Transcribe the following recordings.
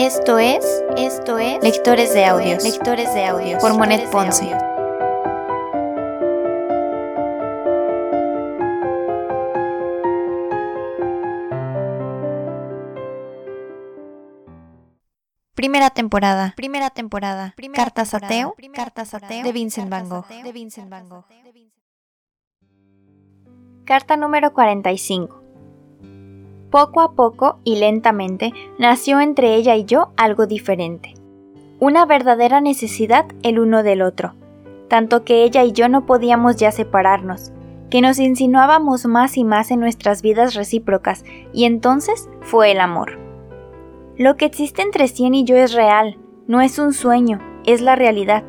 Esto es, esto es Lectores de Audios, Lectores de Audios. Por Monet Ponce. Primera temporada, primera temporada, Cartas ateo, Cartas ateo de Vincent Van Gogh, de Vincent Van Gogh. Carta número 45. Poco a poco y lentamente nació entre ella y yo algo diferente. Una verdadera necesidad el uno del otro, tanto que ella y yo no podíamos ya separarnos, que nos insinuábamos más y más en nuestras vidas recíprocas, y entonces fue el amor. Lo que existe entre Cien y yo es real, no es un sueño, es la realidad.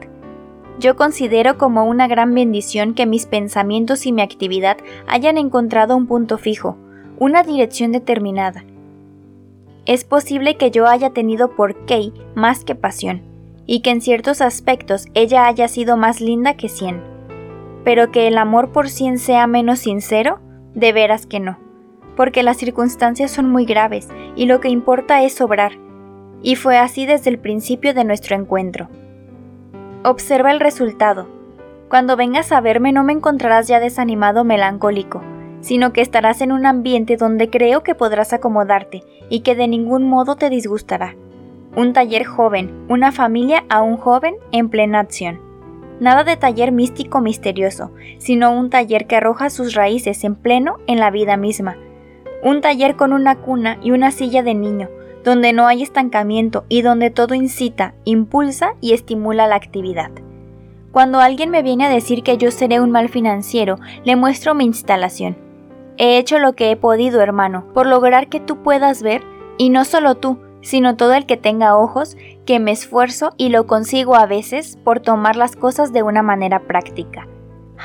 Yo considero como una gran bendición que mis pensamientos y mi actividad hayan encontrado un punto fijo, una dirección determinada. Es posible que yo haya tenido por Kay más que pasión, y que en ciertos aspectos ella haya sido más linda que Cien. Pero que el amor por Cien sea menos sincero, de veras que no, porque las circunstancias son muy graves y lo que importa es sobrar, y fue así desde el principio de nuestro encuentro. Observa el resultado. Cuando vengas a verme no me encontrarás ya desanimado melancólico, sino que estarás en un ambiente donde creo que podrás acomodarte y que de ningún modo te disgustará. Un taller joven, una familia a un joven en plena acción. Nada de taller místico misterioso, sino un taller que arroja sus raíces en pleno en la vida misma. Un taller con una cuna y una silla de niño, donde no hay estancamiento y donde todo incita, impulsa y estimula la actividad. Cuando alguien me viene a decir que yo seré un mal financiero, le muestro mi instalación He hecho lo que he podido, hermano, por lograr que tú puedas ver, y no solo tú, sino todo el que tenga ojos, que me esfuerzo y lo consigo a veces por tomar las cosas de una manera práctica.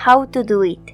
How to do it.